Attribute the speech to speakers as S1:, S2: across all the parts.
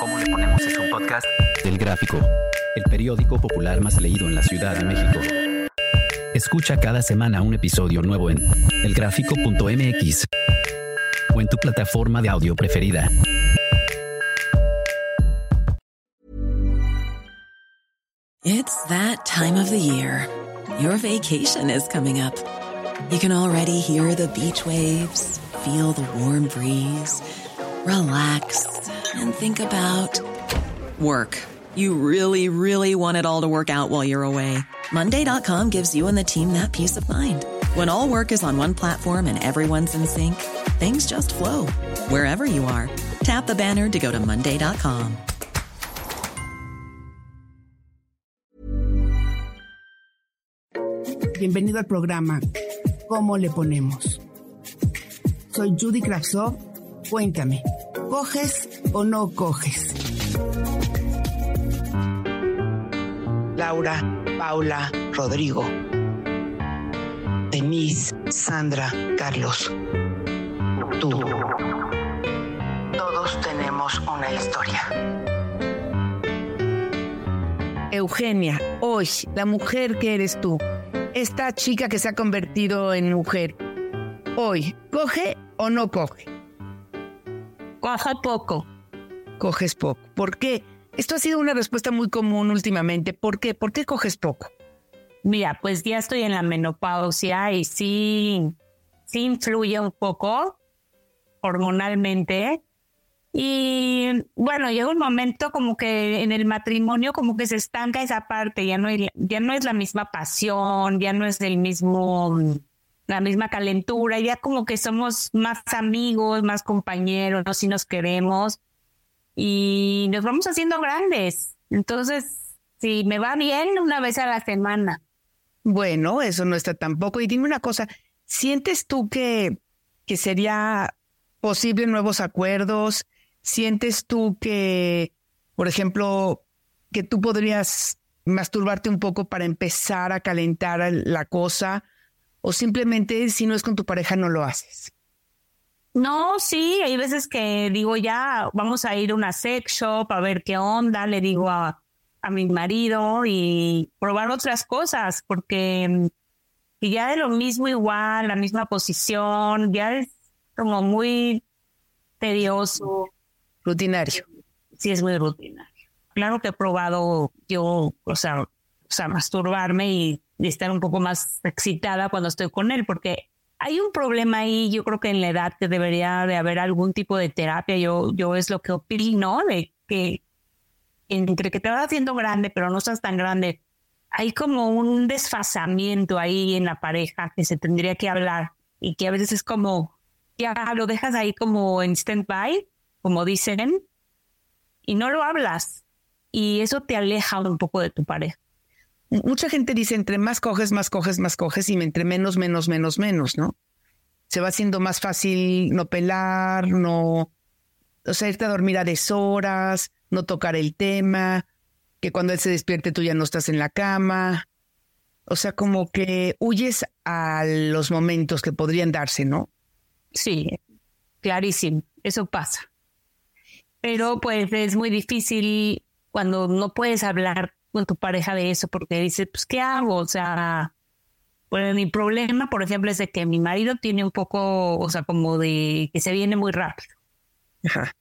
S1: ¿Cómo le ponemos es un podcast? Del Gráfico, el periódico popular más leído en la Ciudad de México. Escucha cada semana un episodio nuevo en elgráfico.mx o en tu plataforma de audio preferida.
S2: It's that time of the year. Your vacation is coming up. You can already hear the beach waves, feel the warm breeze, relax, and think about work. You really, really want it all to work out while you're away. Monday.com gives you and the team that peace of mind. When all work is on one platform and everyone's in sync, things just flow wherever you are. Tap the banner to go to Monday.com.
S3: Bienvenido al programa ¿Cómo le ponemos? Soy Judy Kravsov. Cuéntame, ¿coges o no coges?
S4: Laura, Paula, Rodrigo, Denise, Sandra, Carlos, tú. Todos tenemos una historia.
S3: Eugenia, hoy, la mujer que eres tú, esta chica que se ha convertido en mujer, hoy, ¿coge o no coge?
S5: Cojo poco.
S3: Coges poco. ¿Por qué? Esto ha sido una respuesta muy común últimamente. ¿Por qué? ¿Por qué coges poco?
S5: Mira, pues ya estoy en la menopausia y sí, sí influye un poco hormonalmente. Y bueno, llega un momento como que en el matrimonio como que se estanca esa parte, ya no, hay- ya no es la misma pasión, ya no es el mismo, la misma calentura, ya como que somos más amigos, más compañeros, si nos queremos y nos vamos haciendo grandes. Entonces, si me va bien, una vez a la semana.
S3: Bueno, eso no está tampoco. Y dime una cosa, ¿sientes tú que, que sería posible nuevos acuerdos? ¿Sientes tú que, por ejemplo, que tú podrías masturbarte un poco para empezar a calentar la cosa? ¿O simplemente si no es con tu pareja no lo haces?
S5: No, sí, hay veces que digo ya, vamos a ir a una sex shop a ver qué onda, le digo a, a mi marido y probar otras cosas, porque mm, y ya de lo mismo igual, la misma posición, ya es como muy tedioso,
S3: Rutinario.
S5: sí es muy rutinario. Claro que he probado yo, o sea, o sea masturbarme y estar un poco más excitada cuando estoy con él, porque hay un problema ahí, yo creo que en la edad que debería de haber algún tipo de terapia, yo, yo es lo que opino, de que entre que te vas haciendo grande, pero no estás tan grande, hay como un desfasamiento ahí en la pareja que se tendría que hablar y que a veces es como, ya lo dejas ahí como en stand-by, como dicen, y no lo hablas. Y eso te aleja un poco de tu pareja.
S3: Mucha gente dice, entre más coges, más coges, más coges, y entre menos, menos, menos, menos, ¿no? Se va haciendo más fácil no pelar, no, o sea, irte a dormir a deshoras, no tocar el tema, que cuando él se despierte tú ya no estás en la cama. O sea, como que huyes a los momentos que podrían darse, ¿no?
S5: Sí, clarísimo, eso pasa. Pero pues es muy difícil cuando no puedes hablar con tu pareja de eso porque dices, pues, ¿qué hago? O sea, pues mi problema, por ejemplo, es de que mi marido tiene un poco, o sea, como de que se viene muy rápido.
S3: Ajá.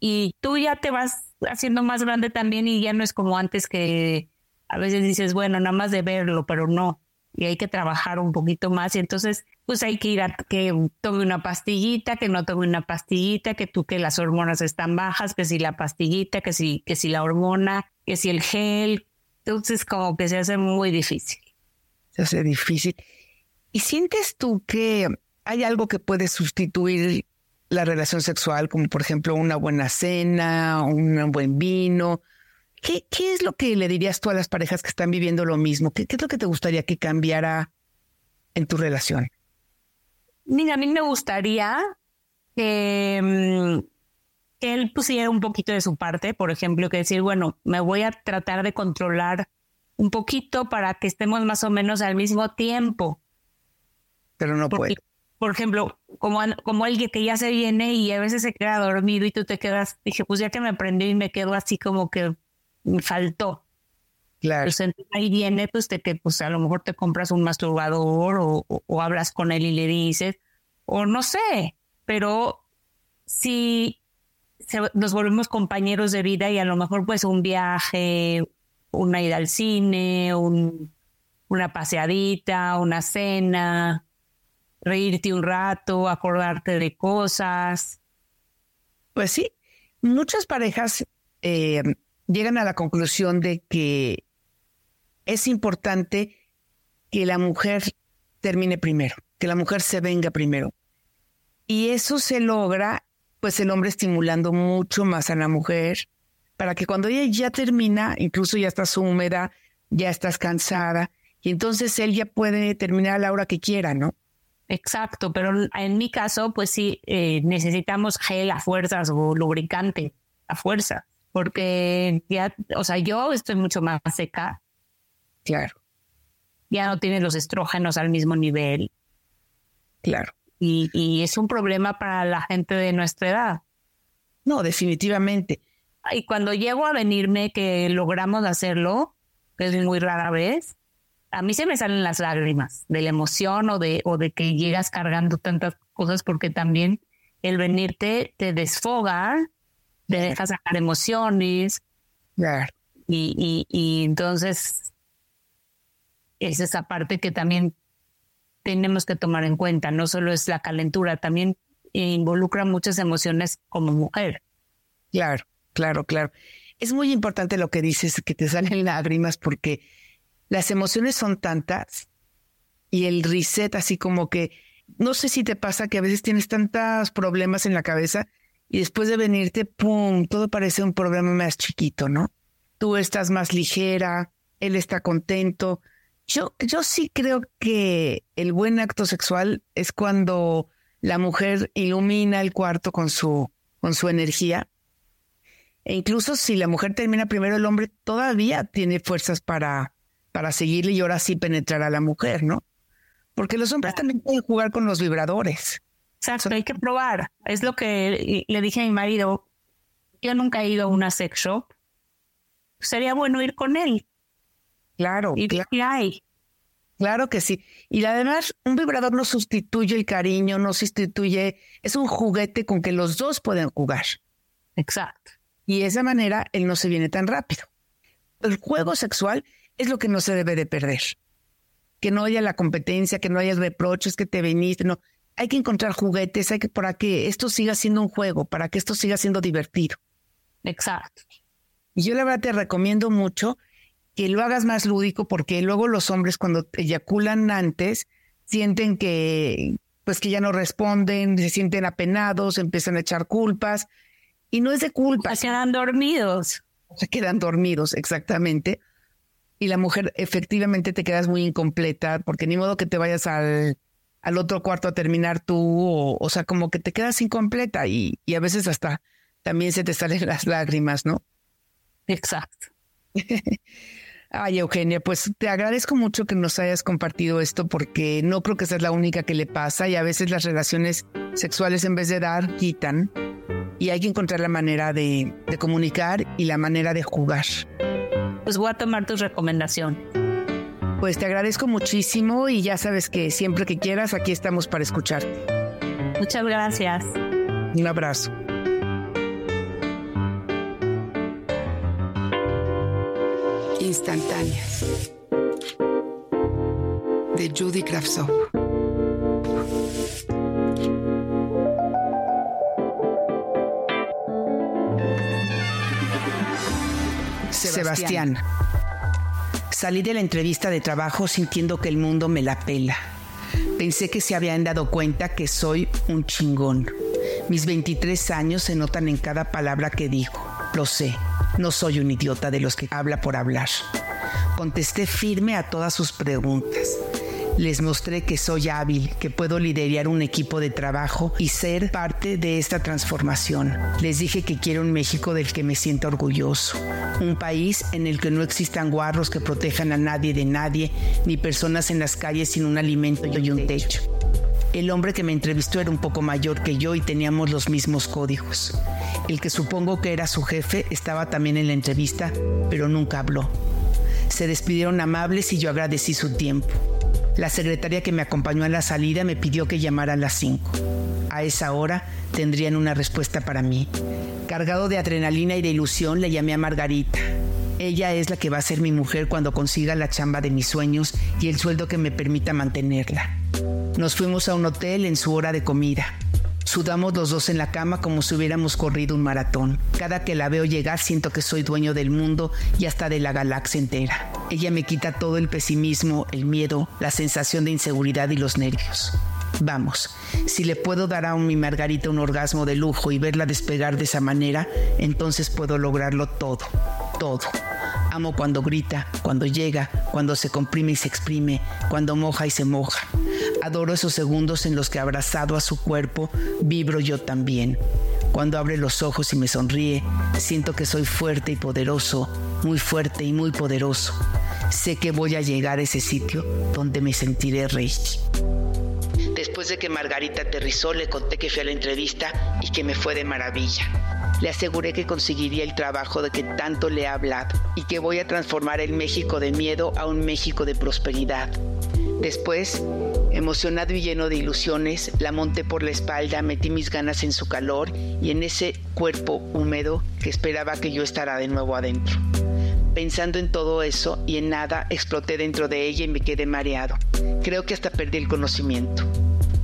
S5: Y tú ya te vas haciendo más grande también y ya no es como antes que a veces dices, bueno, nada más de verlo, pero no. Y hay que trabajar un poquito más. Y entonces, pues hay que ir a que tome una pastillita, que no tome una pastillita, que tú que las hormonas están bajas, que si la pastillita, que si, que si la hormona, que si el gel. Entonces, como que se hace muy difícil.
S3: Se hace difícil. ¿Y sientes tú que hay algo que puede sustituir la relación sexual, como por ejemplo una buena cena, un buen vino? ¿Qué, ¿Qué es lo que le dirías tú a las parejas que están viviendo lo mismo? ¿Qué, qué es lo que te gustaría que cambiara en tu relación?
S5: Mira, a mí me gustaría que, mm, que él pusiera un poquito de su parte, por ejemplo, que decir, bueno, me voy a tratar de controlar un poquito para que estemos más o menos al mismo tiempo.
S3: Pero no
S5: Porque-
S3: puede.
S5: por ejemplo, como, como el que ya se viene y a veces se queda dormido y tú te quedas, dije, pues ya que me prendió y me quedo así como que me faltó.
S3: Claro.
S5: Pues ahí viene, pues, de que pues a lo mejor te compras un masturbador o, o hablas con él y le dices, o no sé, pero si nos volvemos compañeros de vida y a lo mejor pues un viaje, una ida al cine, un, una paseadita, una cena, reírte un rato, acordarte de cosas.
S3: Pues sí, muchas parejas eh, llegan a la conclusión de que es importante que la mujer termine primero, que la mujer se venga primero. Y eso se logra, pues el hombre estimulando mucho más a la mujer, para que cuando ella ya termina, incluso ya estás húmeda, ya estás cansada, y entonces él ya puede terminar a la hora que quiera, ¿no?
S5: Exacto, pero en mi caso, pues sí, eh, necesitamos gel a fuerzas o lubricante a fuerza, porque ya, o sea, yo estoy mucho más seca.
S3: Claro.
S5: Ya no tiene los estrógenos al mismo nivel.
S3: Claro
S5: y, es un problema para la gente de nuestra edad.
S3: No, definitivamente.
S5: Y cuando llego a venirme que logramos hacerlo, que es muy rara vez, a mí se me salen las lágrimas de la emoción o de, o de que llegas cargando tantas cosas porque también el venirte te desfoga, te deja sacar emociones. Y, y, y entonces es esa parte que también tenemos que tomar en cuenta. No solo es la calentura, también involucra muchas emociones como mujer.
S3: Claro, claro, claro. Es muy importante lo que dices, que te salen lágrimas, porque las emociones son tantas y el reset, así como que, no sé si te pasa que a veces tienes tantos problemas en la cabeza y después de venirte, ¡pum!, todo parece un problema más chiquito, ¿no? Tú estás más ligera, él está contento, yo, yo sí creo que el buen acto sexual es cuando la mujer ilumina el cuarto con su, con su energía. E incluso si la mujer termina primero, el hombre todavía tiene fuerzas para, para seguirle y ahora sí penetrar a la mujer, ¿no? Porque los hombres también pueden jugar con los vibradores.
S5: Exacto, hay que probar. Es lo que le dije a mi marido. Yo nunca he ido a una sex shop. Sería bueno ir con él.
S3: Claro.
S5: Y
S3: claro.
S5: hay.
S3: Claro que sí. Y además, un vibrador no sustituye el cariño, no sustituye, es un juguete con que los dos pueden jugar.
S5: Exacto.
S3: Y de esa manera él no se viene tan rápido. El juego sexual es lo que no se debe de perder. Que no haya la competencia, que no haya reproches, que te viniste, no. Hay que encontrar juguetes, hay que para que esto siga siendo un juego, para que esto siga siendo divertido.
S5: Exacto.
S3: Y yo la verdad te recomiendo mucho que lo hagas más lúdico porque luego los hombres cuando eyaculan antes sienten que pues que ya no responden, se sienten apenados, empiezan a echar culpas y no es de culpa.
S5: Se quedan dormidos.
S3: Se quedan dormidos, exactamente. Y la mujer efectivamente te quedas muy incompleta porque ni modo que te vayas al, al otro cuarto a terminar tú, o, o sea, como que te quedas incompleta y, y a veces hasta también se te salen las lágrimas, ¿no?
S5: Exacto.
S3: Ay, Eugenia, pues te agradezco mucho que nos hayas compartido esto porque no creo que seas la única que le pasa y a veces las relaciones sexuales en vez de dar, quitan y hay que encontrar la manera de, de comunicar y la manera de jugar.
S5: Pues voy a tomar tu recomendación.
S3: Pues te agradezco muchísimo y ya sabes que siempre que quieras aquí estamos para escucharte.
S5: Muchas gracias.
S3: Un abrazo.
S4: Instantáneas de Judy Kravtsov.
S3: Sebastián. Salí de la entrevista de trabajo sintiendo que el mundo me la pela. Pensé que se habían dado cuenta que soy un chingón. Mis 23 años se notan en cada palabra que digo. Lo sé. No soy un idiota de los que habla por hablar. Contesté firme a todas sus preguntas. Les mostré que soy hábil, que puedo liderar un equipo de trabajo y ser parte de esta transformación. Les dije que quiero un México del que me sienta orgulloso. Un país en el que no existan guarros que protejan a nadie de nadie, ni personas en las calles sin un alimento y un techo. El hombre que me entrevistó era un poco mayor que yo y teníamos los mismos códigos. El que supongo que era su jefe estaba también en la entrevista, pero nunca habló. Se despidieron amables y yo agradecí su tiempo. La secretaria que me acompañó a la salida me pidió que llamara a las 5. A esa hora tendrían una respuesta para mí. Cargado de adrenalina y de ilusión, le llamé a Margarita. Ella es la que va a ser mi mujer cuando consiga la chamba de mis sueños y el sueldo que me permita mantenerla. Nos fuimos a un hotel en su hora de comida. Sudamos los dos en la cama como si hubiéramos corrido un maratón. Cada que la veo llegar siento que soy dueño del mundo y hasta de la galaxia entera. Ella me quita todo el pesimismo, el miedo, la sensación de inseguridad y los nervios. Vamos, si le puedo dar a mi Margarita un orgasmo de lujo y verla despegar de esa manera, entonces puedo lograrlo todo, todo. Amo cuando grita, cuando llega, cuando se comprime y se exprime, cuando moja y se moja. Adoro esos segundos en los que abrazado a su cuerpo, vibro yo también. Cuando abre los ojos y me sonríe, siento que soy fuerte y poderoso, muy fuerte y muy poderoso. Sé que voy a llegar a ese sitio donde me sentiré rey. Después de que Margarita aterrizó, le conté que fui a la entrevista y que me fue de maravilla. Le aseguré que conseguiría el trabajo de que tanto le he hablado y que voy a transformar el México de miedo a un México de prosperidad. Después, emocionado y lleno de ilusiones, la monté por la espalda, metí mis ganas en su calor y en ese cuerpo húmedo que esperaba que yo estará de nuevo adentro. Pensando en todo eso y en nada, exploté dentro de ella y me quedé mareado. Creo que hasta perdí el conocimiento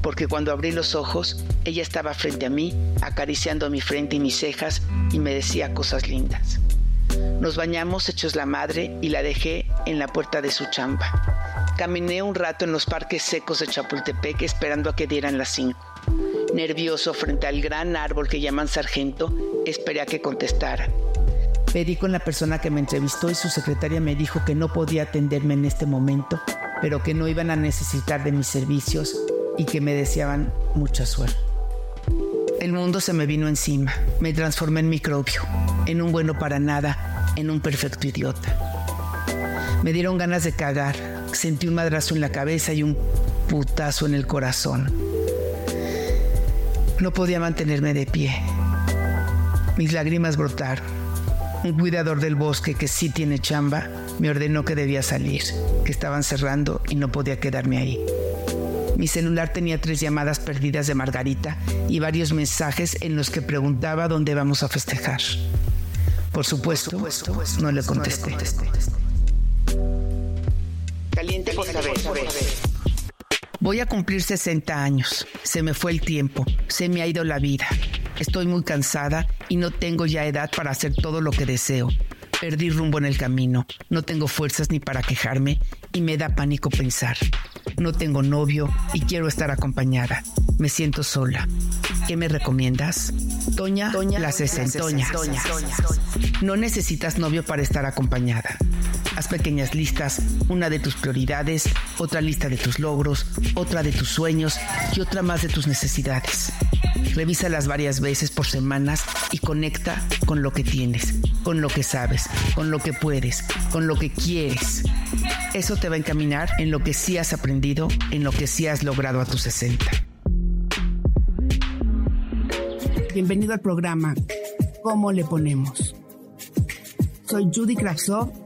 S3: porque cuando abrí los ojos, ella estaba frente a mí, acariciando mi frente y mis cejas y me decía cosas lindas. Nos bañamos hechos la madre y la dejé en la puerta de su chamba. Caminé un rato en los parques secos de Chapultepec esperando a que dieran las cinco. Nervioso frente al gran árbol que llaman sargento, esperé a que contestara. Pedí con la persona que me entrevistó y su secretaria me dijo que no podía atenderme en este momento, pero que no iban a necesitar de mis servicios y que me deseaban mucha suerte. El mundo se me vino encima, me transformé en microbio, en un bueno para nada, en un perfecto idiota. Me dieron ganas de cagar, sentí un madrazo en la cabeza y un putazo en el corazón. No podía mantenerme de pie. Mis lágrimas brotaron. Un cuidador del bosque que sí tiene chamba me ordenó que debía salir, que estaban cerrando y no podía quedarme ahí. Mi celular tenía tres llamadas perdidas de Margarita y varios mensajes en los que preguntaba dónde vamos a festejar. Por supuesto, no le contesté. Caliente por saber. Voy a cumplir 60 años. Se me fue el tiempo. Se me ha ido la vida. Estoy muy cansada y no tengo ya edad para hacer todo lo que deseo. Perdí rumbo en el camino. No tengo fuerzas ni para quejarme y me da pánico pensar no tengo novio y quiero estar acompañada. Me siento sola. ¿Qué me recomiendas? Toña, Toña la sesentoña. No necesitas novio para estar acompañada. Haz pequeñas listas, una de tus prioridades, otra lista de tus logros, otra de tus sueños y otra más de tus necesidades. Revísalas varias veces por semanas y conecta con lo que tienes, con lo que sabes, con lo que puedes, con lo que quieres. Eso te va a encaminar en lo que sí has aprendido, en lo que sí has logrado a tus 60. Bienvenido al programa ¿Cómo le ponemos? Soy Judy Kravsov.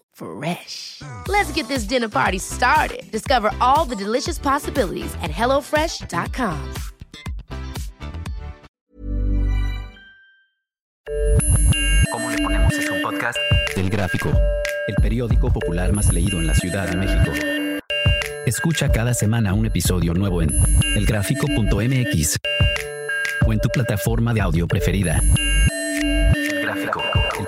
S6: Fresh. Let's get this dinner party started. Discover all the delicious possibilities at hellofresh.com.
S1: ¿Cómo le ponemos es un podcast del Gráfico, el periódico popular más leído en la Ciudad de México. Escucha cada semana un episodio nuevo en elgráfico.mx o en tu plataforma de audio preferida.